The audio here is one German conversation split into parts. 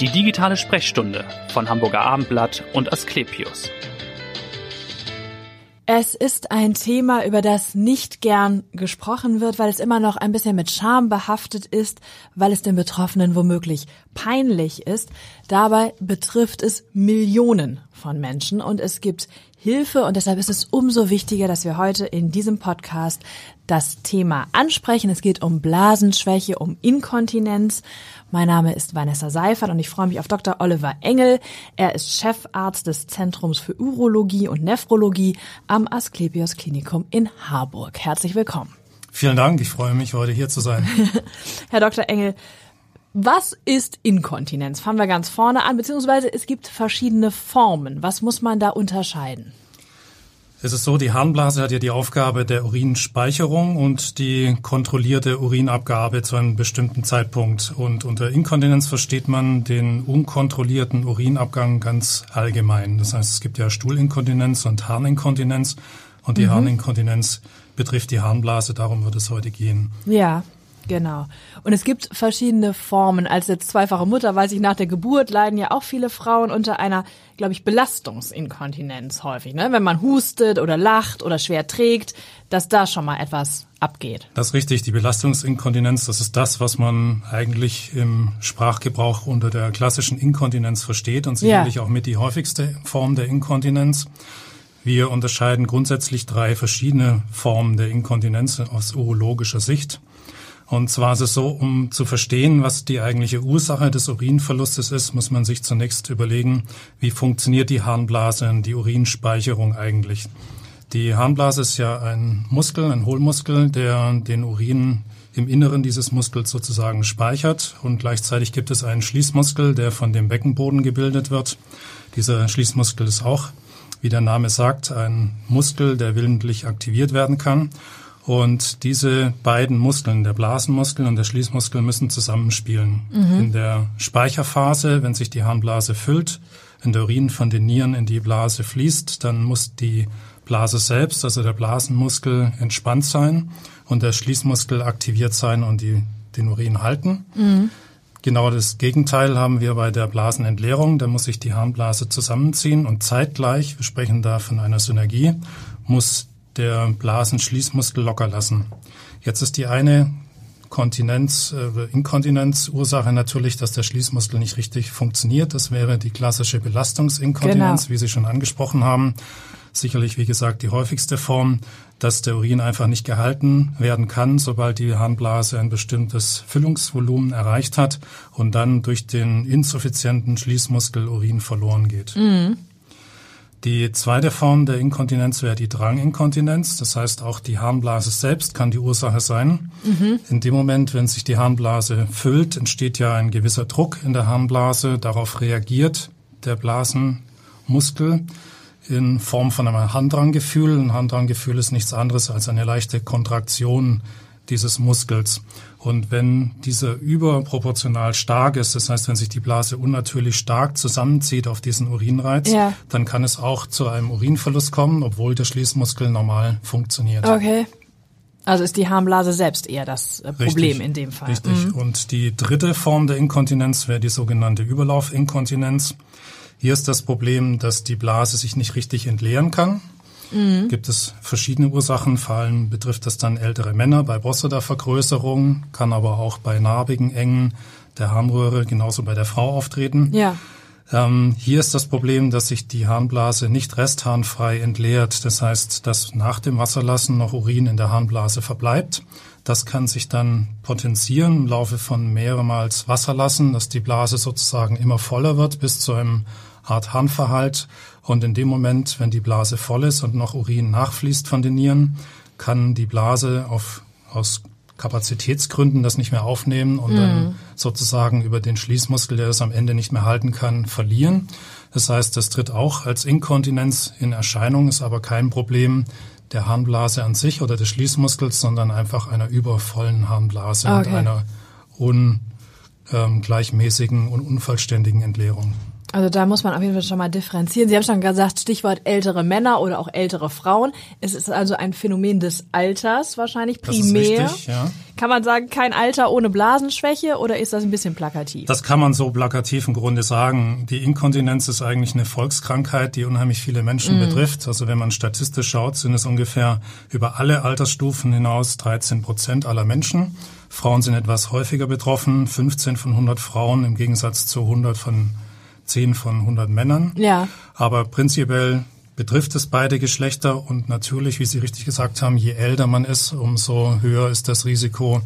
Die digitale Sprechstunde von Hamburger Abendblatt und Asklepios. Es ist ein Thema, über das nicht gern gesprochen wird, weil es immer noch ein bisschen mit Scham behaftet ist, weil es den Betroffenen womöglich peinlich ist. Dabei betrifft es Millionen von Menschen und es gibt Hilfe und deshalb ist es umso wichtiger, dass wir heute in diesem Podcast das Thema ansprechen. Es geht um Blasenschwäche, um Inkontinenz. Mein Name ist Vanessa Seifert und ich freue mich auf Dr. Oliver Engel. Er ist Chefarzt des Zentrums für Urologie und Nephrologie am Asklepios Klinikum in Harburg. Herzlich willkommen. Vielen Dank, ich freue mich, heute hier zu sein. Herr Dr. Engel, was ist Inkontinenz? Fangen wir ganz vorne an, beziehungsweise es gibt verschiedene Formen. Was muss man da unterscheiden? Es ist so, die Harnblase hat ja die Aufgabe der Urinspeicherung und die kontrollierte Urinabgabe zu einem bestimmten Zeitpunkt. Und unter Inkontinenz versteht man den unkontrollierten Urinabgang ganz allgemein. Das heißt, es gibt ja Stuhlinkontinenz und Harninkontinenz. Und die mhm. Harninkontinenz betrifft die Harnblase, darum wird es heute gehen. Ja, Genau. Und es gibt verschiedene Formen. Als jetzt zweifache Mutter weiß ich, nach der Geburt leiden ja auch viele Frauen unter einer, glaube ich, Belastungsinkontinenz häufig. Ne? Wenn man hustet oder lacht oder schwer trägt, dass da schon mal etwas abgeht. Das ist richtig. Die Belastungsinkontinenz, das ist das, was man eigentlich im Sprachgebrauch unter der klassischen Inkontinenz versteht und sicherlich ja. auch mit die häufigste Form der Inkontinenz. Wir unterscheiden grundsätzlich drei verschiedene Formen der Inkontinenz aus urologischer Sicht. Und zwar ist es so, um zu verstehen, was die eigentliche Ursache des Urinverlustes ist, muss man sich zunächst überlegen, wie funktioniert die Harnblase und die Urinspeicherung eigentlich. Die Harnblase ist ja ein Muskel, ein Hohlmuskel, der den Urin im Inneren dieses Muskels sozusagen speichert und gleichzeitig gibt es einen Schließmuskel, der von dem Beckenboden gebildet wird. Dieser Schließmuskel ist auch, wie der Name sagt, ein Muskel, der willentlich aktiviert werden kann. Und diese beiden Muskeln, der Blasenmuskel und der Schließmuskel, müssen zusammenspielen. Mhm. In der Speicherphase, wenn sich die Harnblase füllt, wenn der Urin von den Nieren in die Blase fließt, dann muss die Blase selbst, also der Blasenmuskel, entspannt sein und der Schließmuskel aktiviert sein und die, den Urin halten. Mhm. Genau das Gegenteil haben wir bei der Blasenentleerung. Da muss sich die Harnblase zusammenziehen und zeitgleich, wir sprechen da von einer Synergie, muss der Blasenschließmuskel locker lassen. Jetzt ist die eine Kontinenz, äh, Inkontinenzursache natürlich, dass der Schließmuskel nicht richtig funktioniert. Das wäre die klassische Belastungsinkontinenz, genau. wie Sie schon angesprochen haben. Sicherlich, wie gesagt, die häufigste Form, dass der Urin einfach nicht gehalten werden kann, sobald die Harnblase ein bestimmtes Füllungsvolumen erreicht hat und dann durch den insuffizienten Schließmuskel Urin verloren geht. Mhm. Die zweite Form der Inkontinenz wäre die Dranginkontinenz. Das heißt, auch die Harnblase selbst kann die Ursache sein. Mhm. In dem Moment, wenn sich die Harnblase füllt, entsteht ja ein gewisser Druck in der Harnblase. Darauf reagiert der Blasenmuskel in Form von einem Handdranggefühl. Ein Handdranggefühl ist nichts anderes als eine leichte Kontraktion dieses Muskels. Und wenn dieser überproportional stark ist, das heißt, wenn sich die Blase unnatürlich stark zusammenzieht auf diesen Urinreiz, ja. dann kann es auch zu einem Urinverlust kommen, obwohl der Schließmuskel normal funktioniert. Okay. Also ist die Harnblase selbst eher das äh, Problem richtig, in dem Fall. Richtig. Mhm. Und die dritte Form der Inkontinenz wäre die sogenannte Überlaufinkontinenz. Hier ist das Problem, dass die Blase sich nicht richtig entleeren kann. Mhm. Gibt es verschiedene Ursachen, vor allem betrifft das dann ältere Männer bei Prostata-Vergrößerung, kann aber auch bei narbigen Engen der Harnröhre genauso bei der Frau auftreten. Ja. Ähm, hier ist das Problem, dass sich die Harnblase nicht restharnfrei entleert. Das heißt, dass nach dem Wasserlassen noch Urin in der Harnblase verbleibt. Das kann sich dann potenzieren im Laufe von mehrmals Wasserlassen, dass die Blase sozusagen immer voller wird bis zu einem Art Harnverhalt. Und in dem Moment, wenn die Blase voll ist und noch Urin nachfließt von den Nieren, kann die Blase auf, aus Kapazitätsgründen das nicht mehr aufnehmen und mm. dann mhm. sozusagen über den Schließmuskel, der das am Ende nicht mehr halten kann, verlieren. Das heißt, das tritt auch als Inkontinenz in Erscheinung, ist aber kein Problem der Harnblase an sich oder des Schließmuskels, sondern einfach einer übervollen Harnblase okay. und einer ungleichmäßigen ähm, und unvollständigen Entleerung. Also da muss man auf jeden Fall schon mal differenzieren. Sie haben schon gesagt, Stichwort ältere Männer oder auch ältere Frauen. Es ist also ein Phänomen des Alters wahrscheinlich primär. Das ist richtig, ja. Kann man sagen, kein Alter ohne Blasenschwäche oder ist das ein bisschen plakativ? Das kann man so plakativ im Grunde sagen. Die Inkontinenz ist eigentlich eine Volkskrankheit, die unheimlich viele Menschen mm. betrifft. Also wenn man statistisch schaut, sind es ungefähr über alle Altersstufen hinaus 13 Prozent aller Menschen. Frauen sind etwas häufiger betroffen, 15 von 100 Frauen im Gegensatz zu 100 von 10 von 100 Männern. Ja. Aber prinzipiell betrifft es beide Geschlechter und natürlich, wie Sie richtig gesagt haben, je älter man ist, umso höher ist das Risiko,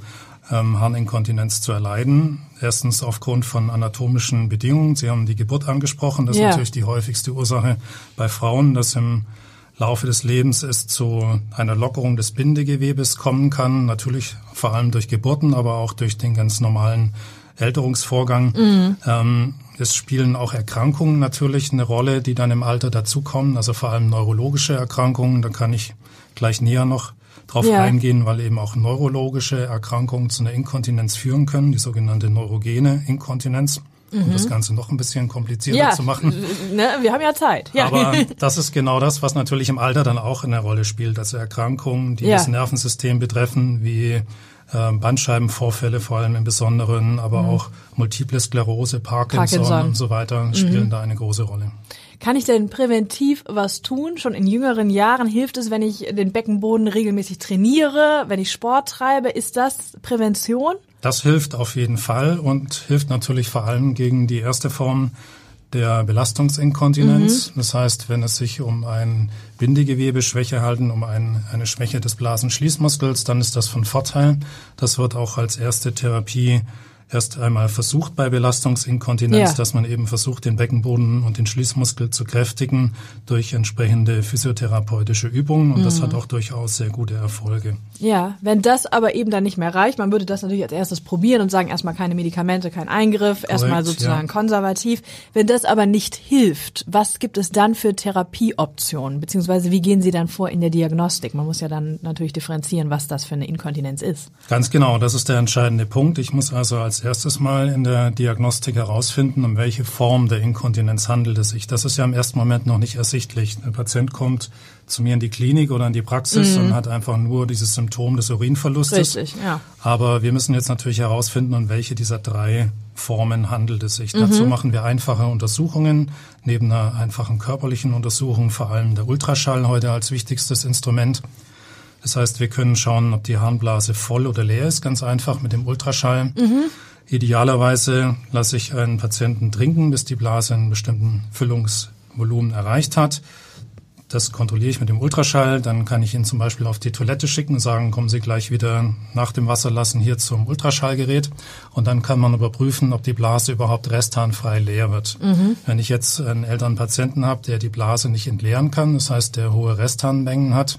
ähm, Harninkontinenz zu erleiden. Erstens aufgrund von anatomischen Bedingungen. Sie haben die Geburt angesprochen. Das ja. ist natürlich die häufigste Ursache bei Frauen, dass im Laufe des Lebens es zu einer Lockerung des Bindegewebes kommen kann. Natürlich vor allem durch Geburten, aber auch durch den ganz normalen Älterungsvorgang. Mhm. Ähm, es spielen auch Erkrankungen natürlich eine Rolle, die dann im Alter dazukommen, also vor allem neurologische Erkrankungen. Da kann ich gleich näher noch drauf ja. eingehen, weil eben auch neurologische Erkrankungen zu einer Inkontinenz führen können, die sogenannte neurogene Inkontinenz. Um das mhm. Ganze noch ein bisschen komplizierter ja, zu machen. Ne, wir haben ja Zeit. Ja. Aber das ist genau das, was natürlich im Alter dann auch eine Rolle spielt. Also Erkrankungen, die ja. das Nervensystem betreffen, wie Bandscheibenvorfälle vor allem im Besonderen, aber mhm. auch Multiple Sklerose, Parkinson, Parkinson. und so weiter spielen mhm. da eine große Rolle. Kann ich denn präventiv was tun? Schon in jüngeren Jahren hilft es, wenn ich den Beckenboden regelmäßig trainiere, wenn ich Sport treibe. Ist das Prävention? Das hilft auf jeden Fall und hilft natürlich vor allem gegen die erste Form der Belastungsinkontinenz. Mhm. Das heißt, wenn es sich um ein Bindegewebeschwäche halten, um ein, eine Schwäche des Blasenschließmuskels, dann ist das von Vorteil. Das wird auch als erste Therapie erst einmal versucht bei Belastungsinkontinenz, ja. dass man eben versucht, den Beckenboden und den Schließmuskel zu kräftigen durch entsprechende physiotherapeutische Übungen. Und mhm. das hat auch durchaus sehr gute Erfolge. Ja, wenn das aber eben dann nicht mehr reicht, man würde das natürlich als erstes probieren und sagen, erstmal keine Medikamente, kein Eingriff, erstmal sozusagen ja. konservativ. Wenn das aber nicht hilft, was gibt es dann für Therapieoptionen? Beziehungsweise wie gehen Sie dann vor in der Diagnostik? Man muss ja dann natürlich differenzieren, was das für eine Inkontinenz ist. Ganz genau, das ist der entscheidende Punkt. Ich muss also als erstes Mal in der Diagnostik herausfinden, um welche Form der Inkontinenz handelt es sich. Das ist ja im ersten Moment noch nicht ersichtlich. Der Patient kommt zu mir in die Klinik oder in die Praxis mhm. und hat einfach nur dieses Symptom des Urinverlustes. Richtig, ja. Aber wir müssen jetzt natürlich herausfinden, um welche dieser drei Formen handelt es sich. Mhm. Dazu machen wir einfache Untersuchungen, neben einer einfachen körperlichen Untersuchung, vor allem der Ultraschall heute als wichtigstes Instrument. Das heißt, wir können schauen, ob die Harnblase voll oder leer ist, ganz einfach mit dem Ultraschall. Mhm. Idealerweise lasse ich einen Patienten trinken, bis die Blase einen bestimmten Füllungsvolumen erreicht hat. Das kontrolliere ich mit dem Ultraschall. Dann kann ich ihn zum Beispiel auf die Toilette schicken und sagen, kommen Sie gleich wieder nach dem Wasserlassen hier zum Ultraschallgerät. Und dann kann man überprüfen, ob die Blase überhaupt restharnfrei leer wird. Mhm. Wenn ich jetzt einen älteren Patienten habe, der die Blase nicht entleeren kann, das heißt, der hohe Restharnmengen hat,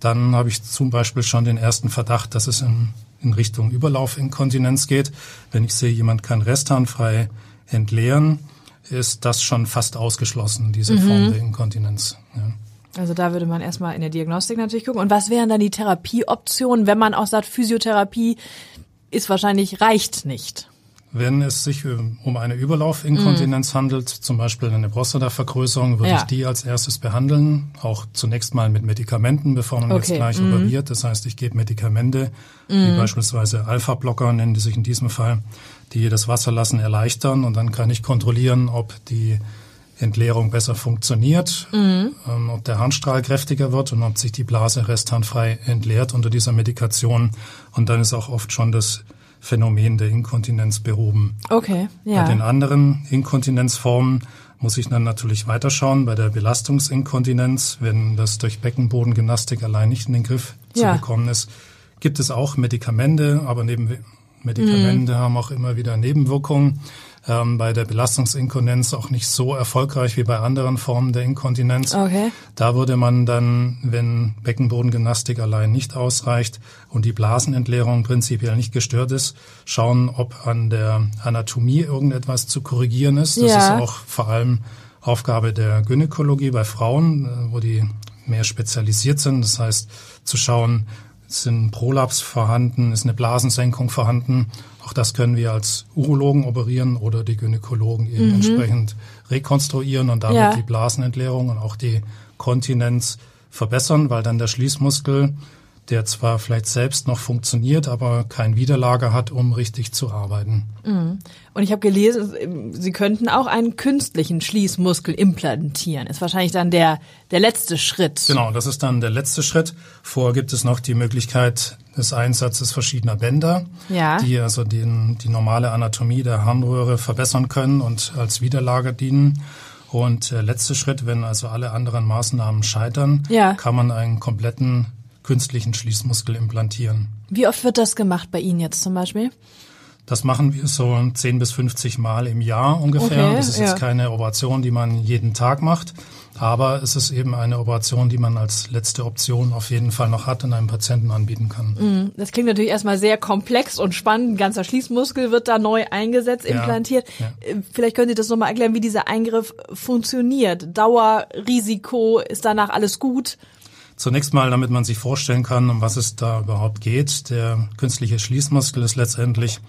dann habe ich zum Beispiel schon den ersten Verdacht, dass es in in Richtung Überlaufinkontinenz geht. Wenn ich sehe, jemand kann restharnfrei entleeren, ist das schon fast ausgeschlossen, diese mhm. Form der Inkontinenz. Ja. Also da würde man erstmal in der Diagnostik natürlich gucken. Und was wären dann die Therapieoptionen, wenn man auch sagt, Physiotherapie ist wahrscheinlich reicht nicht? Wenn es sich um eine Überlaufinkontinenz mm. handelt, zum Beispiel eine Prostatavergrößerung, würde ja. ich die als erstes behandeln, auch zunächst mal mit Medikamenten, bevor man okay. jetzt gleich mm. operiert. Das heißt, ich gebe Medikamente, mm. wie beispielsweise Alpha-Blocker nennen die sich in diesem Fall, die das Wasserlassen erleichtern und dann kann ich kontrollieren, ob die Entleerung besser funktioniert, mhm. ähm, ob der Harnstrahl kräftiger wird und ob sich die Blase restharnfrei entleert unter dieser Medikation. Und dann ist auch oft schon das Phänomen der Inkontinenz behoben. Okay, ja. Bei den anderen Inkontinenzformen muss ich dann natürlich weiterschauen. Bei der Belastungsinkontinenz, wenn das durch Beckenbodengymnastik allein nicht in den Griff ja. zu bekommen ist, gibt es auch Medikamente, aber neben Medikamente mhm. haben auch immer wieder Nebenwirkungen ähm, bei der Belastungsinkontinenz auch nicht so erfolgreich wie bei anderen Formen der Inkontinenz. Okay. Da würde man dann, wenn Beckenbodengymnastik allein nicht ausreicht und die Blasenentleerung prinzipiell nicht gestört ist, schauen, ob an der Anatomie irgendetwas zu korrigieren ist. Das ja. ist auch vor allem Aufgabe der Gynäkologie bei Frauen, äh, wo die mehr spezialisiert sind. Das heißt, zu schauen, sind Prolaps vorhanden, ist eine Blasensenkung vorhanden. Auch das können wir als Urologen operieren oder die Gynäkologen eben mhm. entsprechend rekonstruieren und damit ja. die Blasenentleerung und auch die Kontinenz verbessern, weil dann der Schließmuskel der zwar vielleicht selbst noch funktioniert, aber kein Widerlager hat, um richtig zu arbeiten. Mhm. Und ich habe gelesen, Sie könnten auch einen künstlichen Schließmuskel implantieren. Ist wahrscheinlich dann der, der letzte Schritt. Genau, das ist dann der letzte Schritt. Vorher gibt es noch die Möglichkeit des Einsatzes verschiedener Bänder, ja. die also den, die normale Anatomie der Harnröhre verbessern können und als Widerlager dienen. Und der letzte Schritt, wenn also alle anderen Maßnahmen scheitern, ja. kann man einen kompletten künstlichen Schließmuskel implantieren. Wie oft wird das gemacht bei Ihnen jetzt zum Beispiel? Das machen wir so 10 bis 50 Mal im Jahr ungefähr. Okay, das ist ja. jetzt keine Operation, die man jeden Tag macht, aber es ist eben eine Operation, die man als letzte Option auf jeden Fall noch hat und einem Patienten anbieten kann. Mm, das klingt natürlich erstmal sehr komplex und spannend. Ein ganzer Schließmuskel wird da neu eingesetzt, implantiert. Ja, ja. Äh, vielleicht können Sie das nochmal erklären, wie dieser Eingriff funktioniert. Dauer, Risiko, ist danach alles gut? Zunächst mal, damit man sich vorstellen kann, um was es da überhaupt geht. Der künstliche Schließmuskel ist letztendlich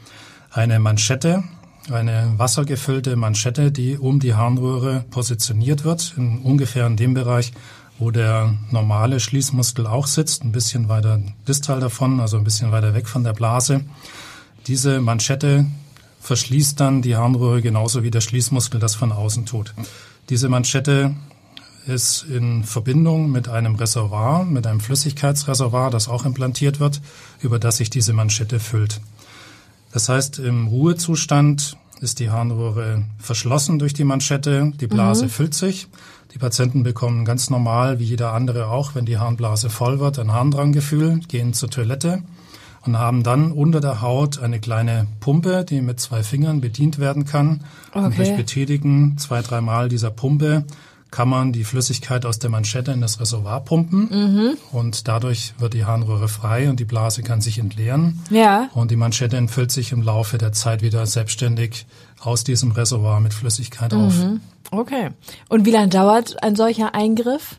eine Manschette, eine wassergefüllte Manschette, die um die Harnröhre positioniert wird, in ungefähr in dem Bereich, wo der normale Schließmuskel auch sitzt, ein bisschen weiter distal davon, also ein bisschen weiter weg von der Blase. Diese Manschette verschließt dann die Harnröhre genauso wie der Schließmuskel das von außen tut. Diese Manschette ist in Verbindung mit einem Reservoir, mit einem Flüssigkeitsreservoir, das auch implantiert wird, über das sich diese Manschette füllt. Das heißt, im Ruhezustand ist die Harnröhre verschlossen durch die Manschette, die Blase mhm. füllt sich. Die Patienten bekommen ganz normal, wie jeder andere auch, wenn die Harnblase voll wird, ein Harndranggefühl, gehen zur Toilette und haben dann unter der Haut eine kleine Pumpe, die mit zwei Fingern bedient werden kann. Okay. Und durch Betätigen zwei, dreimal dieser Pumpe kann man die Flüssigkeit aus der Manschette in das Reservoir pumpen mhm. und dadurch wird die Harnröhre frei und die Blase kann sich entleeren. Ja. Und die Manschette entfüllt sich im Laufe der Zeit wieder selbstständig aus diesem Reservoir mit Flüssigkeit mhm. auf. Okay. Und wie lange dauert ein solcher Eingriff?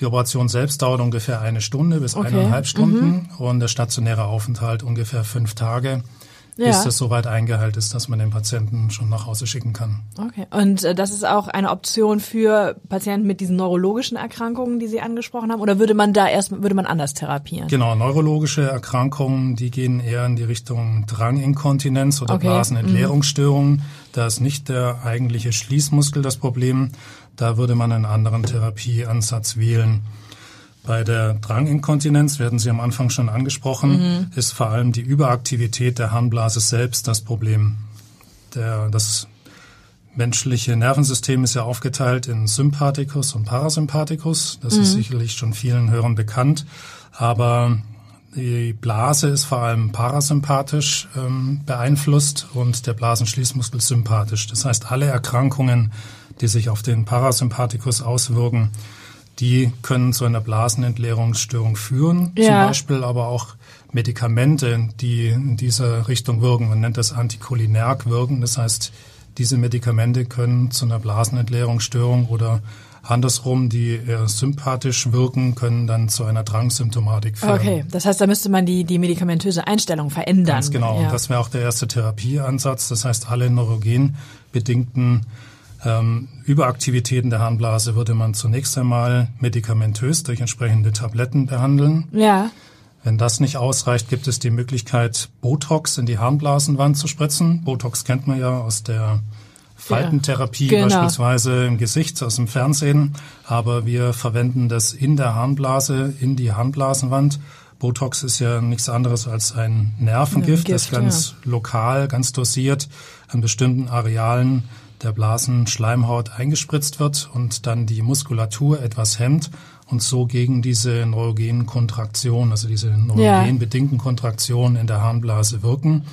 Die Operation selbst dauert ungefähr eine Stunde bis okay. eineinhalb Stunden mhm. und der stationäre Aufenthalt ungefähr fünf Tage ja. bis das soweit eingeheilt ist, dass man den Patienten schon nach Hause schicken kann. Okay. Und äh, das ist auch eine Option für Patienten mit diesen neurologischen Erkrankungen, die Sie angesprochen haben, oder würde man da erst würde man anders therapieren? Genau, neurologische Erkrankungen, die gehen eher in die Richtung Dranginkontinenz oder okay. Blasenentleerungsstörungen. Mhm. Da ist nicht der eigentliche Schließmuskel das Problem. Da würde man einen anderen Therapieansatz wählen. Bei der Dranginkontinenz, werden Sie am Anfang schon angesprochen, mhm. ist vor allem die Überaktivität der Harnblase selbst das Problem. Der, das menschliche Nervensystem ist ja aufgeteilt in Sympathikus und Parasympathikus. Das mhm. ist sicherlich schon vielen Hörern bekannt. Aber die Blase ist vor allem parasympathisch ähm, beeinflusst und der Blasenschließmuskel sympathisch. Das heißt, alle Erkrankungen, die sich auf den Parasympathikus auswirken, die können zu einer Blasenentleerungsstörung führen. Ja. Zum Beispiel aber auch Medikamente, die in dieser Richtung wirken. Man nennt das anticholinerg wirken. Das heißt, diese Medikamente können zu einer Blasenentleerungsstörung oder andersrum, die eher sympathisch wirken, können dann zu einer Drangsymptomatik führen. Okay, das heißt, da müsste man die, die medikamentöse Einstellung verändern. Ganz genau. Ja. Das wäre auch der erste Therapieansatz. Das heißt, alle neurogen bedingten ähm, Überaktivitäten der Harnblase würde man zunächst einmal medikamentös durch entsprechende Tabletten behandeln. Ja. Wenn das nicht ausreicht, gibt es die Möglichkeit, Botox in die Harnblasenwand zu spritzen. Botox kennt man ja aus der Faltentherapie ja, genau. beispielsweise im Gesicht aus dem Fernsehen. Aber wir verwenden das in der Harnblase, in die Harnblasenwand. Botox ist ja nichts anderes als ein Nervengift, Gift, das ganz ja. lokal, ganz dosiert an bestimmten Arealen der Blasenschleimhaut eingespritzt wird und dann die Muskulatur etwas hemmt und so gegen diese neurogenen Kontraktionen, also diese neurogenbedingten Kontraktionen in der Harnblase wirken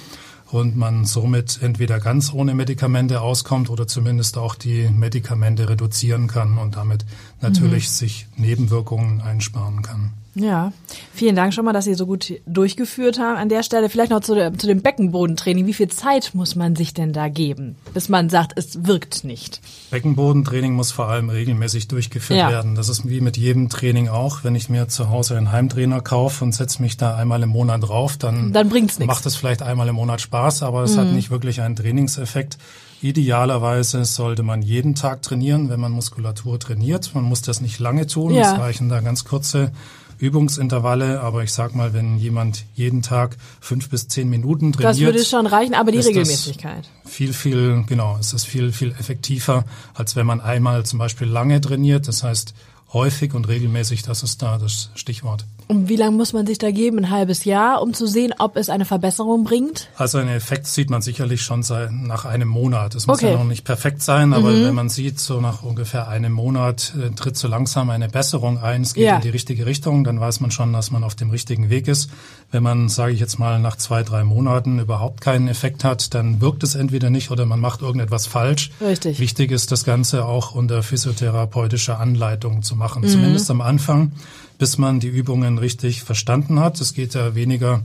und man somit entweder ganz ohne Medikamente auskommt oder zumindest auch die Medikamente reduzieren kann und damit natürlich mhm. sich Nebenwirkungen einsparen kann. Ja, vielen Dank schon mal, dass Sie so gut durchgeführt haben. An der Stelle vielleicht noch zu, zu dem Beckenbodentraining. Wie viel Zeit muss man sich denn da geben, bis man sagt, es wirkt nicht? Beckenbodentraining muss vor allem regelmäßig durchgeführt ja. werden. Das ist wie mit jedem Training auch. Wenn ich mir zu Hause einen Heimtrainer kaufe und setze mich da einmal im Monat drauf, dann, dann bringt's macht es vielleicht einmal im Monat Spaß, aber es mhm. hat nicht wirklich einen Trainingseffekt. Idealerweise sollte man jeden Tag trainieren, wenn man Muskulatur trainiert. Man muss das nicht lange tun. Ja. Es reichen da ganz kurze Übungsintervalle, aber ich sag mal, wenn jemand jeden Tag fünf bis zehn Minuten trainiert. Das würde schon reichen, aber die Regelmäßigkeit. Viel, viel, genau, es ist viel, viel effektiver, als wenn man einmal zum Beispiel lange trainiert. Das heißt, häufig und regelmäßig, das ist da das Stichwort. Und wie lange muss man sich da geben? Ein halbes Jahr, um zu sehen, ob es eine Verbesserung bringt? Also einen Effekt sieht man sicherlich schon nach einem Monat. Es muss okay. ja noch nicht perfekt sein, aber mhm. wenn man sieht, so nach ungefähr einem Monat äh, tritt so langsam eine Besserung ein, es geht ja. in die richtige Richtung, dann weiß man schon, dass man auf dem richtigen Weg ist. Wenn man, sage ich jetzt mal, nach zwei, drei Monaten überhaupt keinen Effekt hat, dann wirkt es entweder nicht oder man macht irgendetwas falsch. Richtig. Wichtig ist, das Ganze auch unter physiotherapeutischer Anleitung zu machen, mhm. zumindest am Anfang bis man die Übungen richtig verstanden hat. Es geht ja weniger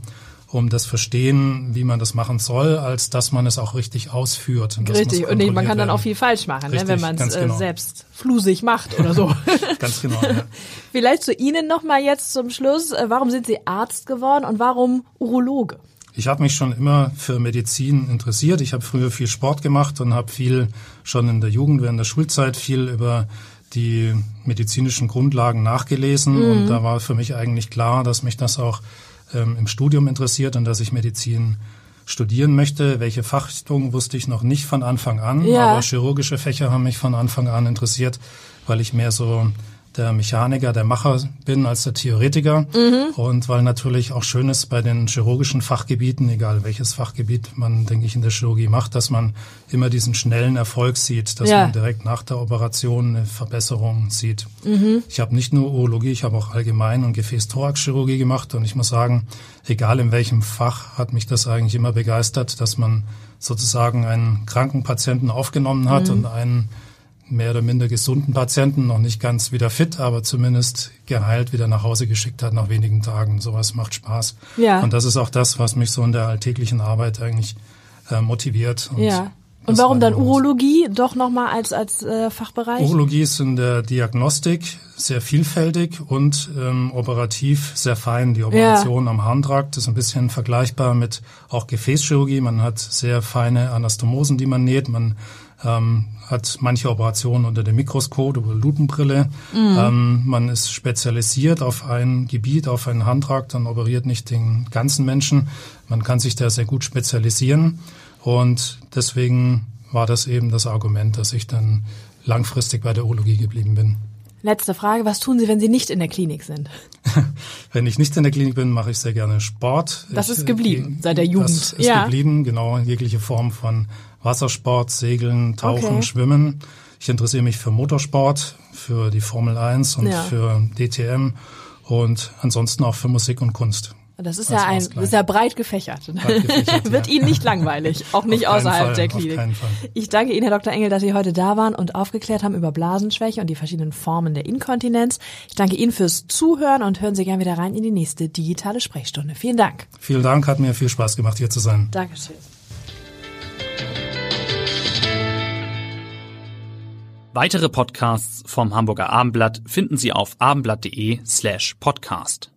um das Verstehen, wie man das machen soll, als dass man es auch richtig ausführt. Und richtig, und man kann dann auch viel falsch machen, richtig, ne, wenn man es äh, genau. selbst flusig macht oder so. ganz genau. Ja. Vielleicht zu Ihnen nochmal jetzt zum Schluss. Äh, warum sind Sie Arzt geworden und warum Urologe? Ich habe mich schon immer für Medizin interessiert. Ich habe früher viel Sport gemacht und habe viel schon in der Jugend, während der Schulzeit viel über die medizinischen Grundlagen nachgelesen mhm. und da war für mich eigentlich klar, dass mich das auch ähm, im Studium interessiert und dass ich Medizin studieren möchte. Welche Fachrichtung wusste ich noch nicht von Anfang an, ja. aber chirurgische Fächer haben mich von Anfang an interessiert, weil ich mehr so der Mechaniker, der Macher bin als der Theoretiker. Mhm. Und weil natürlich auch schön ist bei den chirurgischen Fachgebieten, egal welches Fachgebiet man, denke ich, in der Chirurgie macht, dass man immer diesen schnellen Erfolg sieht, dass ja. man direkt nach der Operation eine Verbesserung sieht. Mhm. Ich habe nicht nur Urologie, ich habe auch Allgemein- und Gefäß-Thorax-Chirurgie gemacht. Und ich muss sagen, egal in welchem Fach, hat mich das eigentlich immer begeistert, dass man sozusagen einen kranken Patienten aufgenommen hat mhm. und einen mehr oder minder gesunden Patienten, noch nicht ganz wieder fit, aber zumindest geheilt wieder nach Hause geschickt hat nach wenigen Tagen. Sowas macht Spaß. Ja. Und das ist auch das, was mich so in der alltäglichen Arbeit eigentlich äh, motiviert. Und ja. Und warum dann Urologie doch nochmal als, als äh, Fachbereich? Urologie ist in der Diagnostik sehr vielfältig und ähm, operativ sehr fein. Die Operation ja. am Harntrakt ist ein bisschen vergleichbar mit auch Gefäßchirurgie. Man hat sehr feine Anastomosen, die man näht. Man ähm, hat manche Operationen unter dem Mikroskop oder Lupenbrille. Mhm. Ähm, man ist spezialisiert auf ein Gebiet, auf einen Handtrakt und operiert nicht den ganzen Menschen. Man kann sich da sehr gut spezialisieren und deswegen war das eben das Argument, dass ich dann langfristig bei der Urologie geblieben bin. Letzte Frage, was tun Sie, wenn Sie nicht in der Klinik sind? wenn ich nicht in der Klinik bin, mache ich sehr gerne Sport. Das ich, ist geblieben seit der Jugend. Das ist ja. geblieben, genau, jegliche Form von Wassersport, Segeln, Tauchen, okay. Schwimmen. Ich interessiere mich für Motorsport, für die Formel 1 und ja. für DTM und ansonsten auch für Musik und Kunst. Das ist ja ein, ist ja breit gefächert. Breit gefächert Wird ja. Ihnen nicht langweilig, auch nicht außerhalb Fall, der Klinik. Ich danke Ihnen, Herr Dr. Engel, dass Sie heute da waren und aufgeklärt haben über Blasenschwäche und die verschiedenen Formen der Inkontinenz. Ich danke Ihnen fürs Zuhören und hören Sie gerne wieder rein in die nächste digitale Sprechstunde. Vielen Dank. Vielen Dank, hat mir viel Spaß gemacht, hier zu sein. Dankeschön. Weitere Podcasts vom Hamburger Abendblatt finden Sie auf abendblatt.de slash podcast.